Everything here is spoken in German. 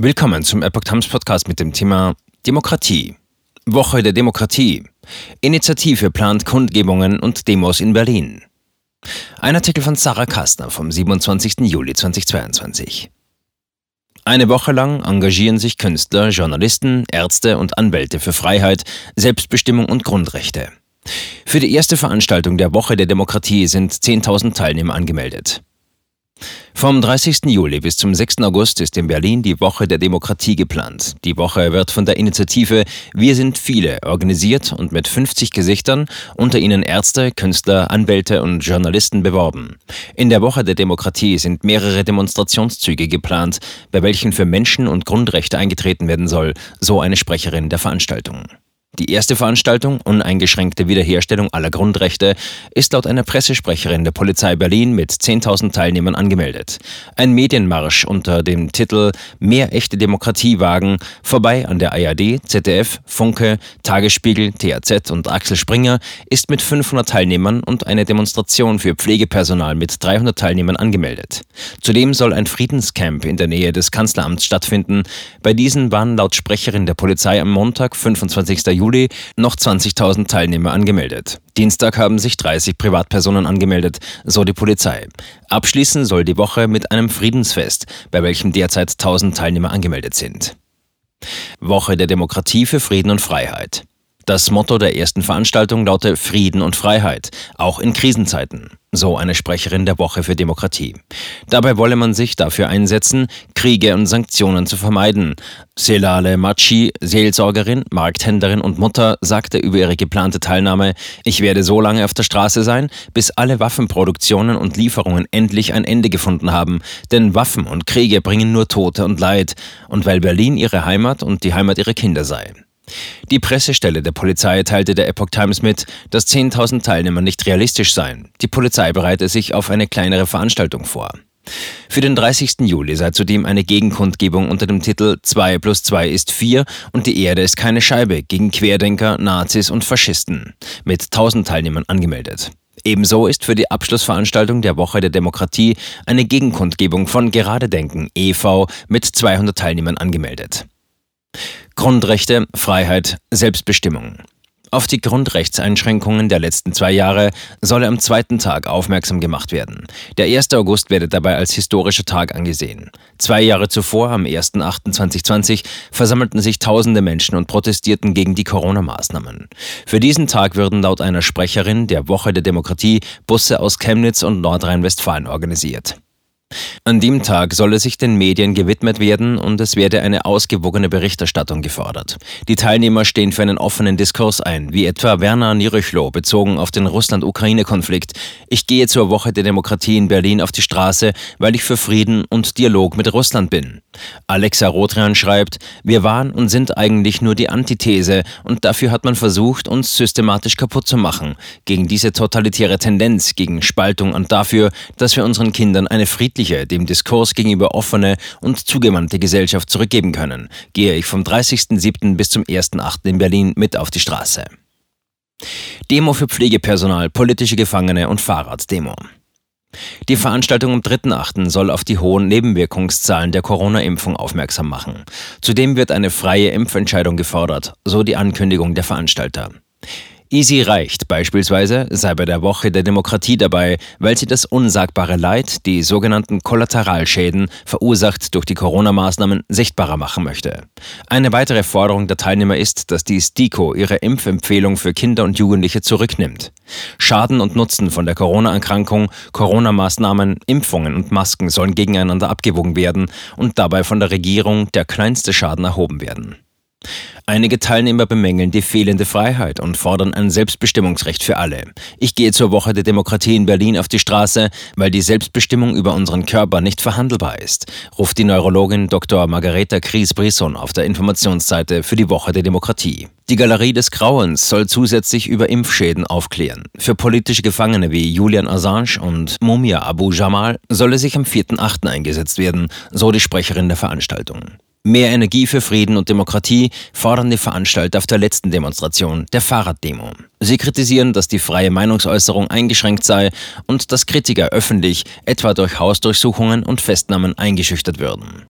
Willkommen zum Epoch Times Podcast mit dem Thema Demokratie. Woche der Demokratie. Initiative plant Kundgebungen und Demos in Berlin. Ein Artikel von Sarah Kastner vom 27. Juli 2022. Eine Woche lang engagieren sich Künstler, Journalisten, Ärzte und Anwälte für Freiheit, Selbstbestimmung und Grundrechte. Für die erste Veranstaltung der Woche der Demokratie sind 10.000 Teilnehmer angemeldet. Vom 30. Juli bis zum 6. August ist in Berlin die Woche der Demokratie geplant. Die Woche wird von der Initiative Wir sind viele organisiert und mit 50 Gesichtern, unter ihnen Ärzte, Künstler, Anwälte und Journalisten beworben. In der Woche der Demokratie sind mehrere Demonstrationszüge geplant, bei welchen für Menschen und Grundrechte eingetreten werden soll, so eine Sprecherin der Veranstaltung. Die erste Veranstaltung, uneingeschränkte Wiederherstellung aller Grundrechte, ist laut einer Pressesprecherin der Polizei Berlin mit 10.000 Teilnehmern angemeldet. Ein Medienmarsch unter dem Titel Mehr echte Demokratie wagen, vorbei an der ARD, ZDF, Funke, Tagesspiegel, THZ und Axel Springer, ist mit 500 Teilnehmern und eine Demonstration für Pflegepersonal mit 300 Teilnehmern angemeldet. Zudem soll ein Friedenscamp in der Nähe des Kanzleramts stattfinden. Bei diesen waren laut Sprecherin der Polizei am Montag, 25. Juli, Juli noch 20.000 Teilnehmer angemeldet. Dienstag haben sich 30 Privatpersonen angemeldet, so die Polizei. Abschließen soll die Woche mit einem Friedensfest, bei welchem derzeit 1000 Teilnehmer angemeldet sind. Woche der Demokratie für Frieden und Freiheit. Das Motto der ersten Veranstaltung laute Frieden und Freiheit, auch in Krisenzeiten, so eine Sprecherin der Woche für Demokratie. Dabei wolle man sich dafür einsetzen, Kriege und Sanktionen zu vermeiden. Selale Machi, Seelsorgerin, Markthändlerin und Mutter, sagte über ihre geplante Teilnahme, ich werde so lange auf der Straße sein, bis alle Waffenproduktionen und Lieferungen endlich ein Ende gefunden haben, denn Waffen und Kriege bringen nur Tote und Leid, und weil Berlin ihre Heimat und die Heimat ihrer Kinder sei. Die Pressestelle der Polizei teilte der Epoch Times mit, dass 10.000 Teilnehmer nicht realistisch seien. Die Polizei bereite sich auf eine kleinere Veranstaltung vor. Für den 30. Juli sei zudem eine Gegenkundgebung unter dem Titel 2 plus 2 ist 4 und die Erde ist keine Scheibe gegen Querdenker, Nazis und Faschisten mit 1000 Teilnehmern angemeldet. Ebenso ist für die Abschlussveranstaltung der Woche der Demokratie eine Gegenkundgebung von Gerade Denken e.V. mit 200 Teilnehmern angemeldet. Grundrechte, Freiheit, Selbstbestimmung. Auf die Grundrechtseinschränkungen der letzten zwei Jahre solle am zweiten Tag aufmerksam gemacht werden. Der 1. August werde dabei als historischer Tag angesehen. Zwei Jahre zuvor, am 1.8.2020, versammelten sich tausende Menschen und protestierten gegen die Corona-Maßnahmen. Für diesen Tag würden laut einer Sprecherin der Woche der Demokratie Busse aus Chemnitz und Nordrhein-Westfalen organisiert. An dem Tag solle sich den Medien gewidmet werden und es werde eine ausgewogene Berichterstattung gefordert. Die Teilnehmer stehen für einen offenen Diskurs ein, wie etwa Werner Nirüchlo bezogen auf den Russland-Ukraine-Konflikt. Ich gehe zur Woche der Demokratie in Berlin auf die Straße, weil ich für Frieden und Dialog mit Russland bin. Alexa Rothran schreibt, wir waren und sind eigentlich nur die Antithese und dafür hat man versucht, uns systematisch kaputt zu machen, gegen diese totalitäre Tendenz, gegen Spaltung und dafür, dass wir unseren Kindern eine friedliche friedliche, dem Diskurs gegenüber offene und zugewandte Gesellschaft zurückgeben können, gehe ich vom 30.07. bis zum 1.08. in Berlin mit auf die Straße. Demo für Pflegepersonal, politische Gefangene und Fahrraddemo. Die Veranstaltung am 3.8. soll auf die hohen Nebenwirkungszahlen der Corona-Impfung aufmerksam machen. Zudem wird eine freie Impfentscheidung gefordert, so die Ankündigung der Veranstalter. Easy Reicht beispielsweise sei bei der Woche der Demokratie dabei, weil sie das unsagbare Leid, die sogenannten Kollateralschäden, verursacht durch die Corona-Maßnahmen, sichtbarer machen möchte. Eine weitere Forderung der Teilnehmer ist, dass die STIKO ihre Impfempfehlung für Kinder und Jugendliche zurücknimmt. Schaden und Nutzen von der Corona-Erkrankung, Corona-Maßnahmen, Impfungen und Masken sollen gegeneinander abgewogen werden und dabei von der Regierung der kleinste Schaden erhoben werden. Einige Teilnehmer bemängeln die fehlende Freiheit und fordern ein Selbstbestimmungsrecht für alle. Ich gehe zur Woche der Demokratie in Berlin auf die Straße, weil die Selbstbestimmung über unseren Körper nicht verhandelbar ist, ruft die Neurologin Dr. Margareta Kries-Brisson auf der Informationsseite für die Woche der Demokratie. Die Galerie des Grauens soll zusätzlich über Impfschäden aufklären. Für politische Gefangene wie Julian Assange und Mumia Abu Jamal solle sich am 4.8. eingesetzt werden, so die Sprecherin der Veranstaltung. Mehr Energie für Frieden und Demokratie fordern die Veranstalter auf der letzten Demonstration, der Fahrraddemo. Sie kritisieren, dass die freie Meinungsäußerung eingeschränkt sei und dass Kritiker öffentlich, etwa durch Hausdurchsuchungen und Festnahmen, eingeschüchtert würden.